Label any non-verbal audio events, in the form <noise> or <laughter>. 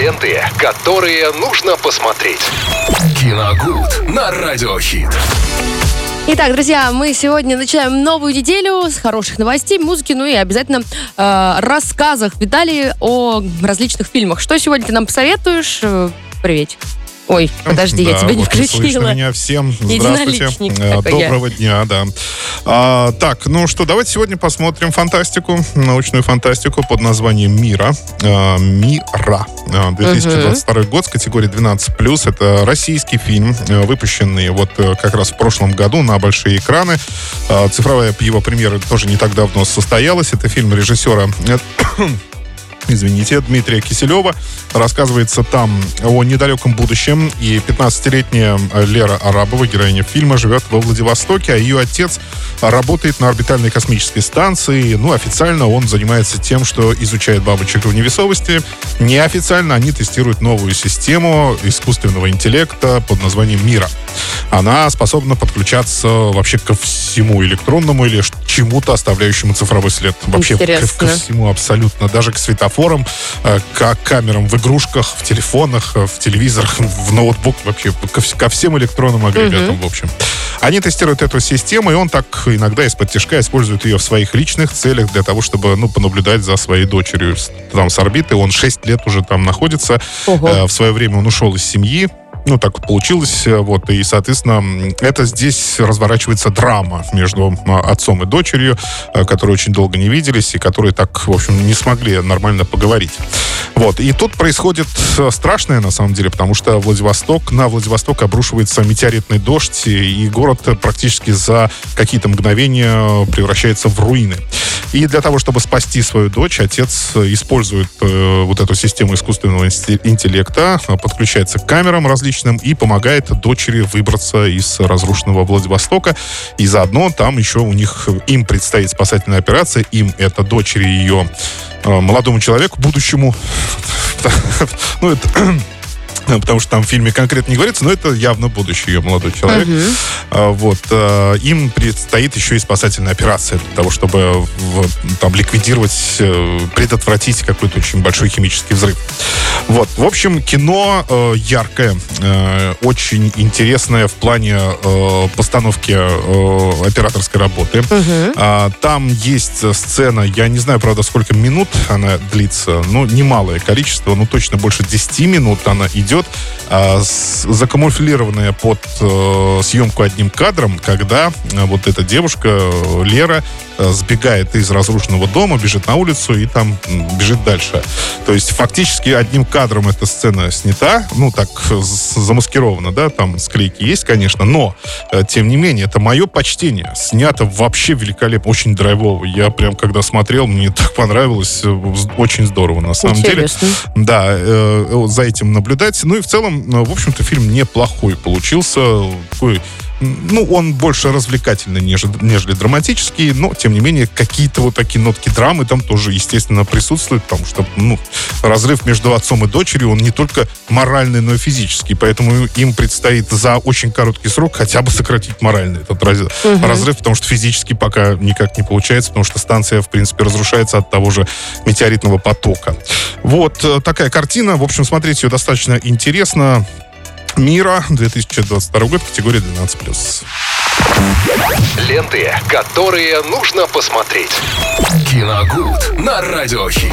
Ленты, которые нужно посмотреть. Киногуд на Радиохит. Итак, друзья, мы сегодня начинаем новую неделю с хороших новостей, музыки, ну и обязательно э, рассказах Виталий о различных фильмах. Что сегодня ты нам посоветуешь? Э, Привет. Ой, <laughs> подожди, да, я тебя не вот не слышно включила. меня всем. <laughs> Здравствуйте. Э, такой я. Доброго дня, да. А, так, ну что, давайте сегодня посмотрим фантастику, научную фантастику под названием «Мира». А, «Мира». А, 2022 год с категории 12+. Это российский фильм, э, выпущенный вот э, как раз в прошлом году на большие экраны. А, Цифровая его премьера тоже не так давно состоялась. Это фильм режиссера э, извините, Дмитрия Киселева. Рассказывается там о недалеком будущем. И 15-летняя Лера Арабова, героиня фильма, живет во Владивостоке, а ее отец работает на орбитальной космической станции. Ну, официально он занимается тем, что изучает бабочек в невесомости. Неофициально они тестируют новую систему искусственного интеллекта под названием «Мира». Она способна подключаться вообще ко всему электронному или чему-то, оставляющему цифровой след. Вообще ко, Интересно. ко всему абсолютно. Даже к светофорам, э, к камерам в игрушках, в телефонах, э, в телевизорах, в ноутбук, вообще ко, ко всем электронным агрегатам, в общем. Они тестируют эту систему, и он так иногда из-под тяжка использует ее в своих личных целях для того, чтобы, ну, понаблюдать за своей дочерью там с орбиты. Он 6 лет уже там находится. Ого. Э, В свое время он ушел из семьи. Ну, так получилось, э, вот, и, соответственно, это здесь разворачивается драма между м, отцом и дочерью, э, которые очень долго не виделись, и которые так, в общем, не смогли нормально поговорить. Вот, и тут происходит э, страшное, на самом деле, потому что Владивосток, на Владивосток обрушивается метеоритный дождь, и город э, практически за какие-то мгновения превращается в руины. И для того, чтобы спасти свою дочь, отец э, использует э, вот эту систему искусственного интеллекта, э, подключается к камерам различным и помогает дочери выбраться из разрушенного Владивостока. И заодно там еще у них, им предстоит спасательная операция, им это дочери ее молодому человеку, будущему. <laughs> Ну, это потому что там в фильме конкретно не говорится, но это явно будущий ее молодой человек. А, Вот. э, Им предстоит еще и спасательная операция для того, чтобы там ликвидировать, э, предотвратить какой-то очень большой химический взрыв. Вот. В общем, кино э, яркое, э, очень интересное в плане э, постановки э, операторской работы. А, Там есть э, сцена, я не знаю, правда, сколько минут она длится, но немалое количество, ну точно больше 10 минут она идет, а, с- закамуфлированная под э, съемку одним кадром, когда э, вот эта девушка, э, Лера, сбегает из разрушенного дома, бежит на улицу и там бежит дальше. То есть фактически одним кадром эта сцена снята, ну так э, замаскирована, да, там склейки есть, конечно, но э, тем не менее это мое почтение. Снято вообще великолепно, очень драйвово. Я прям когда смотрел, мне <laughs> так понравилось, э, очень здорово на самом деле. Интересно. Да, э, за этим наблюдать. Ну и в целом, э, в общем-то, фильм неплохой получился. Такой, ну, он больше развлекательный, нежели, нежели драматический, но, тем не менее, какие-то вот такие нотки драмы там тоже, естественно, присутствуют, потому что, ну, разрыв между отцом и дочерью, он не только моральный, но и физический, поэтому им предстоит за очень короткий срок хотя бы сократить моральный этот раз- разрыв, потому что физически пока никак не получается, потому что станция, в принципе, разрушается от того же метеоритного потока. Вот э, такая картина. В общем, смотреть ее достаточно интересно. Мира, 2022 год, категория 12+. Ленты, которые нужно посмотреть. Киногуд на Радиохит.